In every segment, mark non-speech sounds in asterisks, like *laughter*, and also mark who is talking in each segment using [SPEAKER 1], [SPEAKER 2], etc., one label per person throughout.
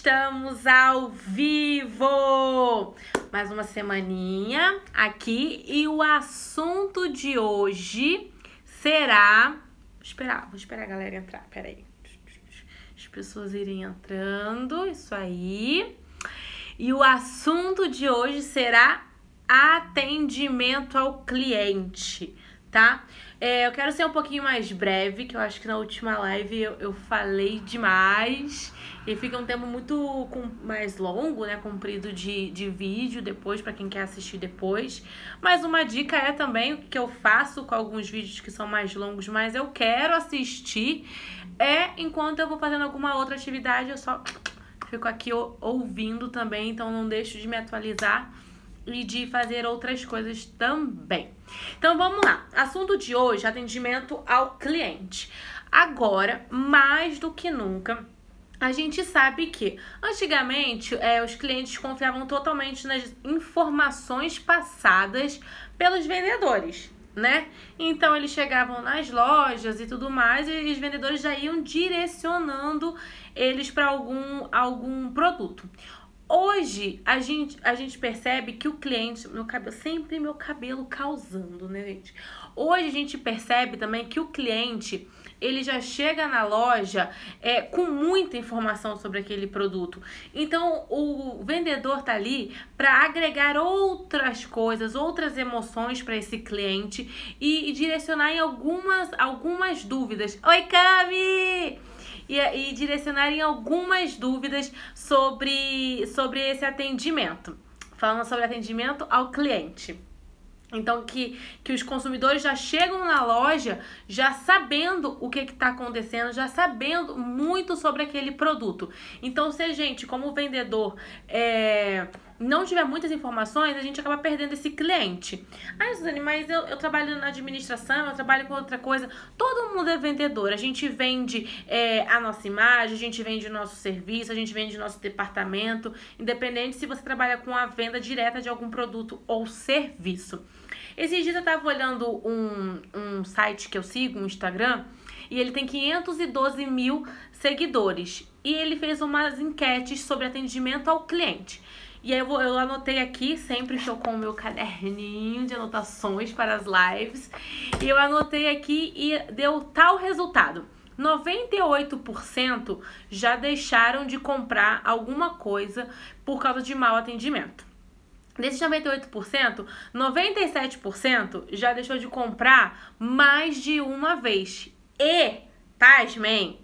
[SPEAKER 1] estamos ao vivo! Mais uma semaninha aqui e o assunto de hoje será. Vou esperar, vou esperar a galera entrar, peraí. As pessoas irem entrando, isso aí. E o assunto de hoje será atendimento ao cliente, tá? É, eu quero ser um pouquinho mais breve, que eu acho que na última live eu, eu falei demais. E fica um tempo muito mais longo, né? Comprido de, de vídeo depois, para quem quer assistir depois. Mas uma dica é também o que eu faço com alguns vídeos que são mais longos, mas eu quero assistir. É enquanto eu vou fazendo alguma outra atividade, eu só fico aqui ouvindo também, então não deixo de me atualizar e de fazer outras coisas também. Então vamos lá. Assunto de hoje: atendimento ao cliente. Agora, mais do que nunca, a gente sabe que antigamente é, os clientes confiavam totalmente nas informações passadas pelos vendedores, né? Então eles chegavam nas lojas e tudo mais e os vendedores já iam direcionando eles para algum, algum produto. Hoje a gente, a gente percebe que o cliente, meu cabelo, sempre meu cabelo causando, né, gente? Hoje a gente percebe também que o cliente ele já chega na loja é, com muita informação sobre aquele produto. Então o vendedor tá ali para agregar outras coisas, outras emoções para esse cliente e, e, direcionar em algumas, algumas dúvidas. Oi, Cami! e, e direcionarem algumas dúvidas sobre, sobre esse atendimento. Falando sobre atendimento ao cliente. Então, que, que os consumidores já chegam na loja já sabendo o que está acontecendo, já sabendo muito sobre aquele produto. Então, se a gente, como vendedor, é, não tiver muitas informações, a gente acaba perdendo esse cliente. Ah, Suzane, mas eu, eu trabalho na administração, eu trabalho com outra coisa. Todo mundo é vendedor. A gente vende é, a nossa imagem, a gente vende o nosso serviço, a gente vende o nosso departamento, independente se você trabalha com a venda direta de algum produto ou serviço. Esses dias eu estava olhando um, um site que eu sigo, um Instagram, e ele tem 512 mil seguidores. E ele fez umas enquetes sobre atendimento ao cliente. E aí eu, vou, eu anotei aqui, sempre estou com o meu caderninho de anotações para as lives. E eu anotei aqui e deu tal resultado. 98% já deixaram de comprar alguma coisa por causa de mau atendimento. Desses 98%, 97% já deixou de comprar mais de uma vez. E, pasmem,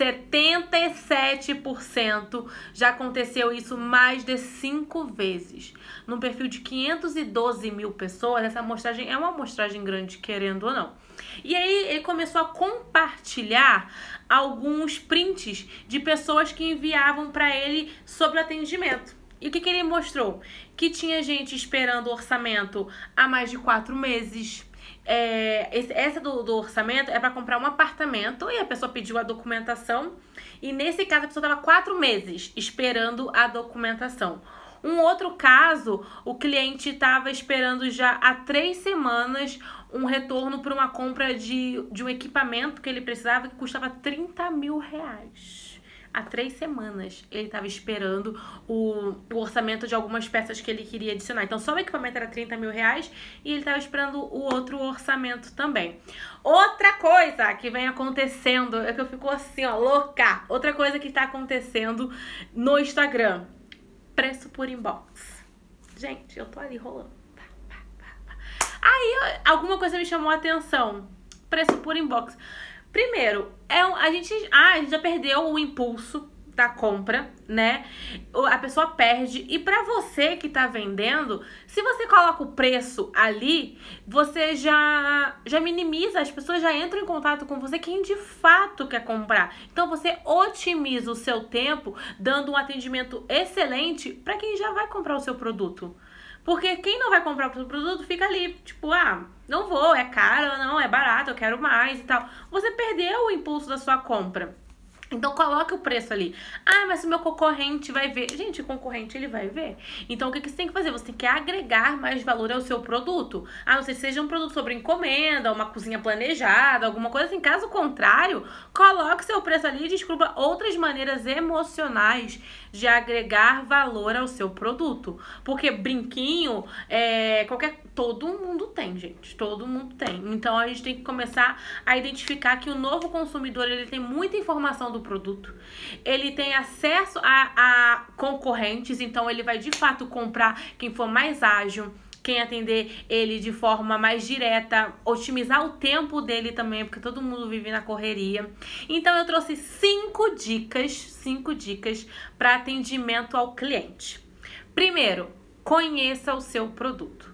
[SPEAKER 1] 77% já aconteceu isso mais de cinco vezes. Num perfil de 512 mil pessoas, essa amostragem é uma amostragem grande, querendo ou não. E aí ele começou a compartilhar alguns prints de pessoas que enviavam para ele sobre atendimento. E o que, que ele mostrou? Que tinha gente esperando orçamento há mais de quatro meses é, esse, essa do, do orçamento é para comprar um apartamento e a pessoa pediu a documentação. E nesse caso, a pessoa estava quatro meses esperando a documentação. Um outro caso, o cliente estava esperando já há três semanas um retorno para uma compra de, de um equipamento que ele precisava que custava 30 mil reais há três semanas ele estava esperando o, o, orçamento de algumas peças que ele queria adicionar. Então, só o equipamento era 30 mil reais e ele estava esperando o outro orçamento também. Outra coisa que vem acontecendo, é que eu fico assim, ó, louca. Outra coisa que está acontecendo no Instagram: preço por inbox. Gente, eu tô ali rolando. Aí, alguma coisa me chamou a atenção. Preço por inbox. Primeiro, é a gente, ah, a gente já perdeu o impulso da compra, né? A pessoa perde. E para você que tá vendendo, se você coloca o preço ali, você já já minimiza, as pessoas já entram em contato com você quem de fato quer comprar. Então você otimiza o seu tempo dando um atendimento excelente para quem já vai comprar o seu produto. Porque quem não vai comprar o produto fica ali, tipo, ah, não vou, é caro, não, é barato, eu quero mais e tal. Você perdeu o impulso da sua compra. Então coloca o preço ali. Ah, mas o meu concorrente vai ver. Gente, o concorrente ele vai ver. Então o que, que você tem que fazer? Você tem que agregar mais valor ao seu produto. A não ser que seja um produto sobre encomenda, uma cozinha planejada, alguma coisa assim. Caso contrário, coloque seu preço ali e descubra outras maneiras emocionais de agregar valor ao seu produto. Porque brinquinho, é, qualquer. Todo mundo tem, gente. Todo mundo tem. Então a gente tem que começar a identificar que o novo consumidor ele tem muita informação do do produto, ele tem acesso a, a concorrentes, então ele vai de fato comprar quem for mais ágil, quem atender ele de forma mais direta, otimizar o tempo dele também, porque todo mundo vive na correria. Então eu trouxe cinco dicas, cinco dicas para atendimento ao cliente. Primeiro, conheça o seu produto.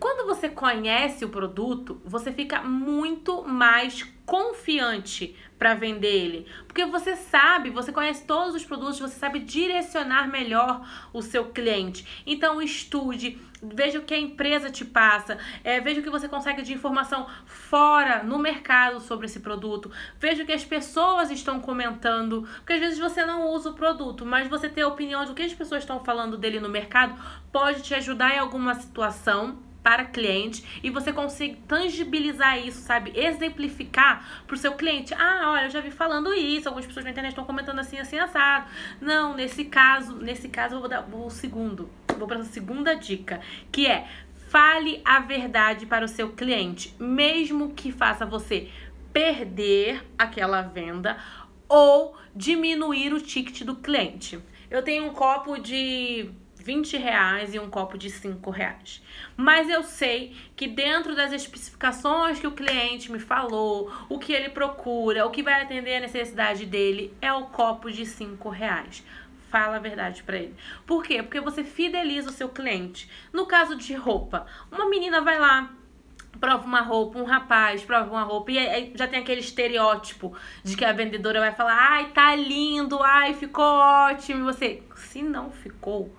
[SPEAKER 1] Quando você conhece o produto, você fica muito mais confiante para vender ele. Porque você sabe, você conhece todos os produtos, você sabe direcionar melhor o seu cliente. Então estude, veja o que a empresa te passa, é, veja o que você consegue de informação fora, no mercado sobre esse produto, veja o que as pessoas estão comentando, porque às vezes você não usa o produto, mas você ter a opinião do que as pessoas estão falando dele no mercado pode te ajudar em alguma situação para cliente e você consegue tangibilizar isso, sabe? Exemplificar para o seu cliente. Ah, olha, eu já vi falando isso, algumas pessoas na internet estão comentando assim, assim, assado. Não, nesse caso, nesse caso eu vou dar o segundo, vou para a segunda dica, que é fale a verdade para o seu cliente, mesmo que faça você perder aquela venda ou diminuir o ticket do cliente. Eu tenho um copo de 20 reais e um copo de 5 reais. Mas eu sei que dentro das especificações que o cliente me falou, o que ele procura, o que vai atender a necessidade dele é o copo de 5 reais. Fala a verdade para ele. Por quê? Porque você fideliza o seu cliente. No caso de roupa, uma menina vai lá, prova uma roupa, um rapaz prova uma roupa, e aí já tem aquele estereótipo de que a vendedora vai falar: ai, tá lindo, ai, ficou ótimo. E você, se não ficou,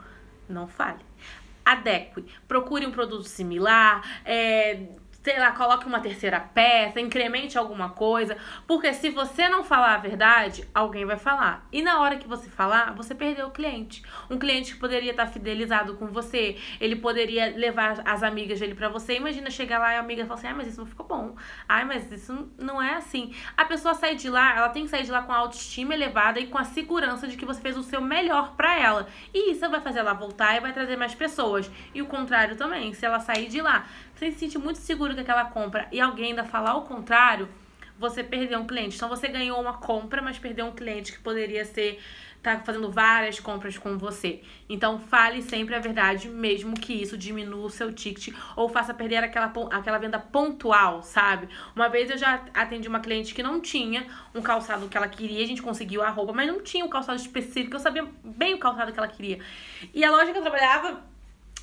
[SPEAKER 1] não fale. Adeque. Procure um produto similar. É, sei lá, coloque uma terceira peça, incremente alguma coisa, porque se você não falar a verdade, alguém vai falar. E na hora que você falar, você perdeu o cliente. Um cliente que poderia estar fidelizado com você, ele poderia levar as amigas dele para você. Imagina chegar lá e a amiga falar assim: "Ai, mas isso não ficou bom. Ai, mas isso não é assim". A pessoa sai de lá, ela tem que sair de lá com a autoestima elevada e com a segurança de que você fez o seu melhor para ela. E isso vai fazer ela voltar e vai trazer mais pessoas. E o contrário também, se ela sair de lá você se sente muito seguro com aquela compra e alguém ainda falar o contrário, você perdeu um cliente. Então você ganhou uma compra, mas perdeu um cliente que poderia ser tá fazendo várias compras com você. Então fale sempre a verdade, mesmo que isso diminua o seu ticket ou faça perder aquela, aquela venda pontual, sabe? Uma vez eu já atendi uma cliente que não tinha um calçado que ela queria, a gente conseguiu a roupa, mas não tinha um calçado específico, eu sabia bem o calçado que ela queria. E a loja que eu trabalhava,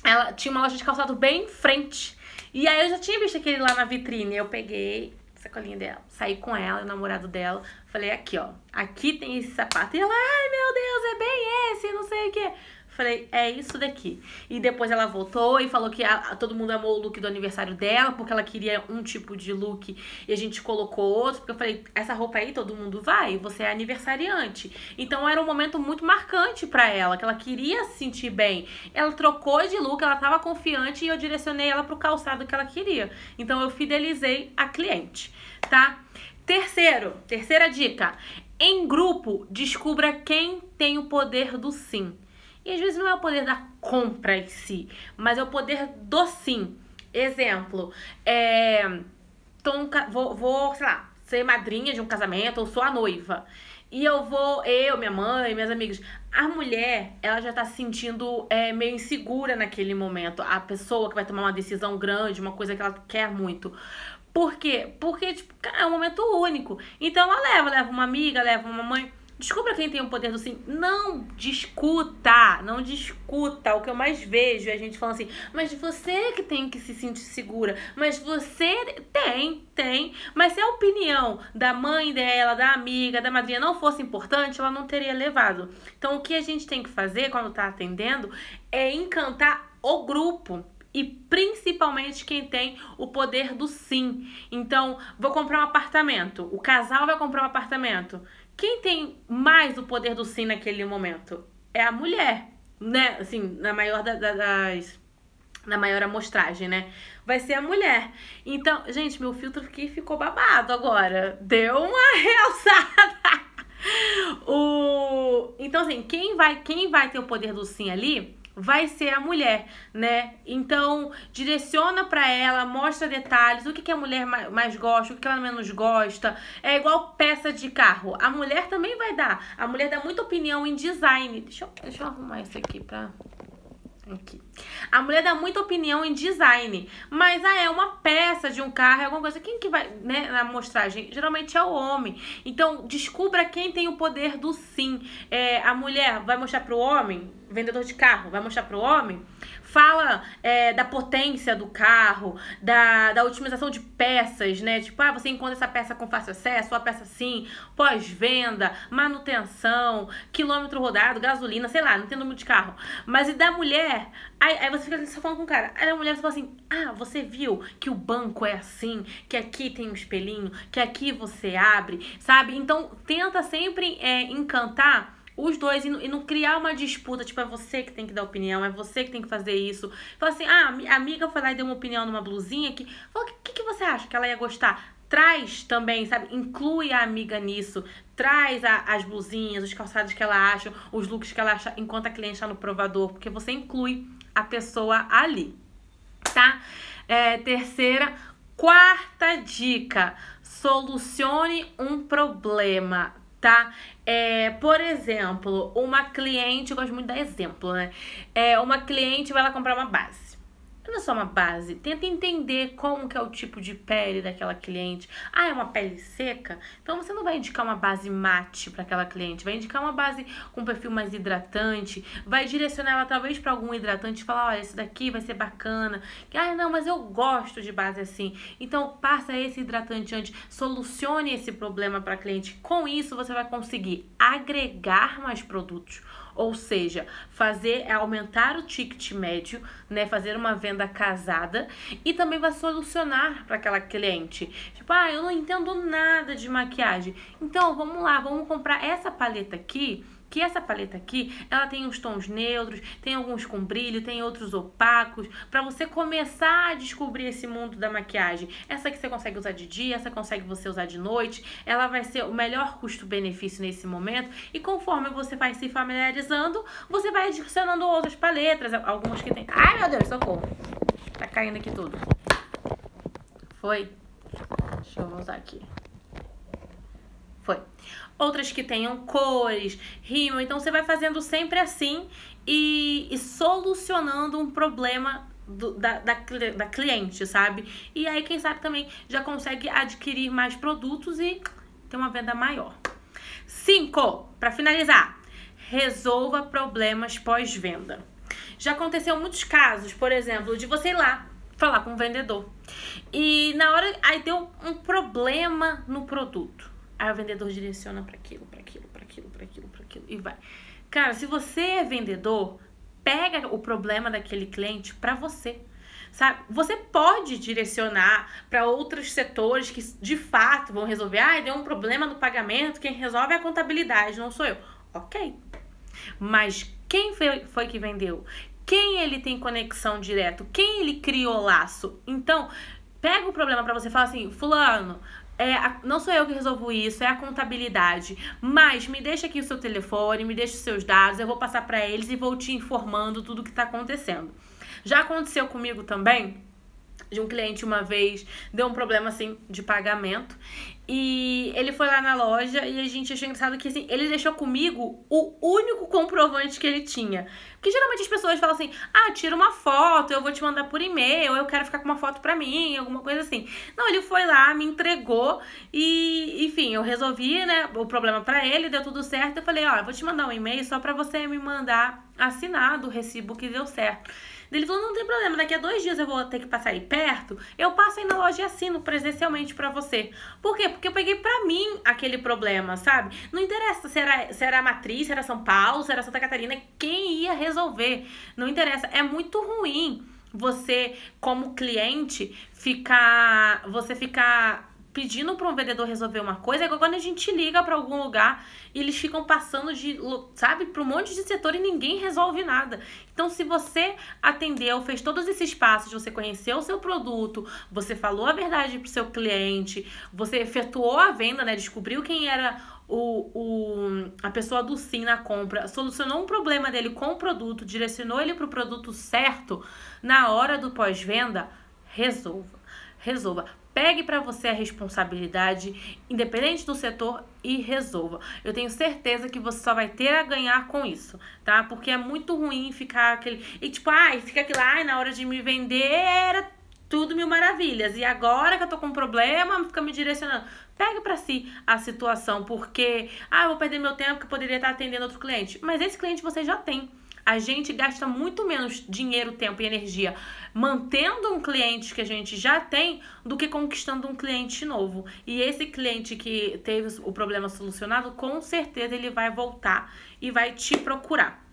[SPEAKER 1] ela tinha uma loja de calçado bem em frente. E aí eu já tinha visto aquele lá na vitrine. Eu peguei a sacolinha dela, saí com ela, o namorado dela. Falei, aqui, ó. Aqui tem esse sapato. E ela, ai meu Deus, é bem esse, não sei o que. Falei, é isso daqui. E depois ela voltou e falou que a, a, todo mundo amou o look do aniversário dela, porque ela queria um tipo de look e a gente colocou outro. Porque eu falei, essa roupa aí todo mundo vai, você é aniversariante. Então era um momento muito marcante para ela, que ela queria se sentir bem. Ela trocou de look, ela tava confiante e eu direcionei ela pro calçado que ela queria. Então eu fidelizei a cliente, tá? Terceiro, terceira dica. Em grupo, descubra quem tem o poder do sim. E às vezes não é o poder da compra em si, mas é o poder do sim. Exemplo, é, um, vou, vou, sei lá, ser madrinha de um casamento ou sou a noiva. E eu vou, eu, minha mãe, minhas amigas. A mulher, ela já tá se sentindo é, meio insegura naquele momento. A pessoa que vai tomar uma decisão grande, uma coisa que ela quer muito. Por quê? Porque, tipo, é um momento único. Então ela leva, leva uma amiga, leva uma mãe. Descubra quem tem o poder do sim. Não discuta, não discuta. O que eu mais vejo é a gente falando assim, mas você que tem que se sentir segura. Mas você tem, tem. Mas se a opinião da mãe dela, da amiga, da madrinha não fosse importante, ela não teria levado. Então o que a gente tem que fazer quando tá atendendo é encantar o grupo e principalmente quem tem o poder do sim. Então, vou comprar um apartamento. O casal vai comprar um apartamento. Quem tem mais o poder do sim naquele momento? É a mulher, né? Assim, na maior da, da, das. Na maior amostragem, né? Vai ser a mulher. Então, gente, meu filtro aqui ficou babado agora. Deu uma *laughs* realçada. o... Então, assim, quem vai, quem vai ter o poder do sim ali vai ser a mulher, né? Então, direciona para ela, mostra detalhes, o que, que a mulher mais gosta, o que ela menos gosta. É igual peça de carro. A mulher também vai dar. A mulher dá muita opinião em design. Deixa eu, deixa eu arrumar isso aqui pra Aqui. A mulher dá muita opinião em design, mas ah, é uma peça de um carro, é alguma coisa. Quem que vai, né, na mostragem? Geralmente é o homem. Então, descubra quem tem o poder do sim. É, a mulher vai mostrar pro homem, vendedor de carro, vai mostrar pro homem fala é, da potência do carro, da, da otimização de peças, né? Tipo, ah, você encontra essa peça com fácil acesso, a peça sim, pós-venda, manutenção, quilômetro rodado, gasolina, sei lá, não tem número de carro. Mas e da mulher, aí, aí você fica só falando com o cara, aí a mulher fala assim, ah, você viu que o banco é assim, que aqui tem um espelhinho, que aqui você abre, sabe? Então tenta sempre é, encantar os dois e não, e não, criar uma disputa, tipo, é você que tem que dar opinião, é você que tem que fazer isso. Fala assim, ah, a amiga foi lá e deu uma opinião numa blusinha que. Fala, o que, que você acha que ela ia gostar? Traz também, sabe? Inclui a amiga nisso. Traz a, as blusinhas, os calçados que ela acha, os looks que ela acha enquanto a cliente está no provador, porque você inclui a pessoa ali, tá? É, terceira, quarta dica: solucione um problema tá? É, por exemplo, uma cliente, eu gosto muito de dar exemplo, né? É, uma cliente vai lá comprar uma base. Não é só uma base. Tenta entender como que é o tipo de pele daquela cliente. Ah, é uma pele seca? Então você não vai indicar uma base mate para aquela cliente. Vai indicar uma base com perfil mais hidratante. Vai direcionar ela talvez para algum hidratante e falar: olha, esse daqui vai ser bacana. Ah, não, mas eu gosto de base assim. Então passa esse hidratante antes. Solucione esse problema para a cliente. Com isso você vai conseguir agregar mais produtos ou seja, fazer é aumentar o ticket médio, né, fazer uma venda casada e também vai solucionar para aquela cliente. Tipo, ah, eu não entendo nada de maquiagem. Então, vamos lá, vamos comprar essa paleta aqui que essa paleta aqui, ela tem uns tons neutros, tem alguns com brilho, tem outros opacos, para você começar a descobrir esse mundo da maquiagem. Essa que você consegue usar de dia, essa consegue você usar de noite, ela vai ser o melhor custo-benefício nesse momento e conforme você vai se familiarizando, você vai adicionando outras paletas, algumas que tem... Ai, meu Deus, socorro! Tá caindo aqui tudo. Foi? Deixa eu usar aqui. Foi. Outras que tenham cores, rimam. Então você vai fazendo sempre assim e, e solucionando um problema do, da, da, da cliente, sabe? E aí, quem sabe também já consegue adquirir mais produtos e ter uma venda maior. Cinco, para finalizar, resolva problemas pós-venda. Já aconteceu muitos casos, por exemplo, de você ir lá falar com o vendedor e na hora aí deu um problema no produto. Aí o vendedor direciona para aquilo, para aquilo, para aquilo, para aquilo, para aquilo e vai. Cara, se você é vendedor, pega o problema daquele cliente para você. Sabe? Você pode direcionar para outros setores que de fato vão resolver. Ah, deu um problema no pagamento, quem resolve é a contabilidade, não sou eu. OK. Mas quem foi, foi que vendeu? Quem ele tem conexão direto? Quem ele criou laço? Então, pega o problema para você e fala assim: "Fulano, é, não sou eu que resolvo isso, é a contabilidade. Mas me deixa aqui o seu telefone, me deixa os seus dados, eu vou passar para eles e vou te informando tudo o que está acontecendo. Já aconteceu comigo também de um cliente uma vez, deu um problema assim de pagamento e ele foi lá na loja e a gente achou engraçado que assim, ele deixou comigo o único comprovante que ele tinha. Porque geralmente as pessoas falam assim: ah, tira uma foto, eu vou te mandar por e-mail, eu quero ficar com uma foto pra mim, alguma coisa assim. Não, ele foi lá, me entregou e, enfim, eu resolvi, né, o problema para ele, deu tudo certo. Eu falei: ó, vou te mandar um e-mail só pra você me mandar assinado o recibo que deu certo. Ele falou: não tem problema, daqui a dois dias eu vou ter que passar aí perto, eu passo aí na loja e assino presencialmente para você. Por quê? Porque eu peguei pra mim aquele problema, sabe? Não interessa se era, se era matriz, se era São Paulo, se era Santa Catarina, quem ia resolver. Não interessa. É muito ruim você, como cliente, ficar. Você ficar pedindo para um vendedor resolver uma coisa, é quando a gente liga para algum lugar e eles ficam passando de, sabe, para um monte de setor e ninguém resolve nada. Então, se você atendeu, fez todos esses passos, você conheceu o seu produto, você falou a verdade para o seu cliente, você efetuou a venda, né, descobriu quem era o, o, a pessoa do sim na compra, solucionou um problema dele com o produto, direcionou ele para o produto certo, na hora do pós-venda, resolva. Resolva. Pegue para você a responsabilidade, independente do setor, e resolva. Eu tenho certeza que você só vai ter a ganhar com isso, tá? Porque é muito ruim ficar aquele. E tipo, ai, fica aquilo, ai, na hora de me vender era tudo mil maravilhas. E agora que eu tô com um problema, fica me direcionando. Pegue para si a situação, porque, ah, eu vou perder meu tempo que poderia estar atendendo outro cliente. Mas esse cliente você já tem. A gente gasta muito menos dinheiro, tempo e energia mantendo um cliente que a gente já tem do que conquistando um cliente novo. E esse cliente que teve o problema solucionado, com certeza ele vai voltar e vai te procurar.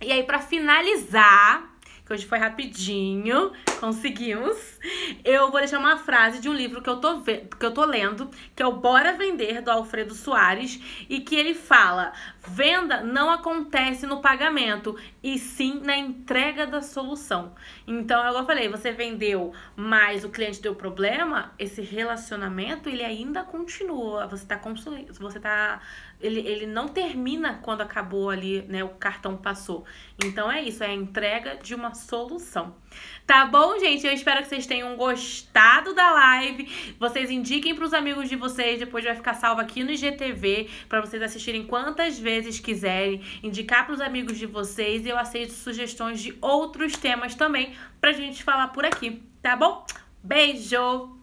[SPEAKER 1] E aí, para finalizar, que hoje foi rapidinho, conseguimos. Eu vou deixar uma frase de um livro que eu tô, que eu tô lendo, que é o Bora Vender, do Alfredo Soares, e que ele fala: venda não acontece no pagamento, e sim na entrega da solução. Então, é eu falei, você vendeu, mas o cliente deu problema, esse relacionamento ele ainda continua. Você tá você tá ele, ele não termina quando acabou ali, né, o cartão passou. Então é isso, é a entrega de uma solução. Tá bom, gente? Eu espero que vocês tenham gostado da live. Vocês indiquem para os amigos de vocês, depois vai ficar salvo aqui no IGTV para vocês assistirem quantas vezes quiserem, indicar para os amigos de vocês e eu aceito sugestões de outros temas também pra gente falar por aqui, tá bom? Beijo.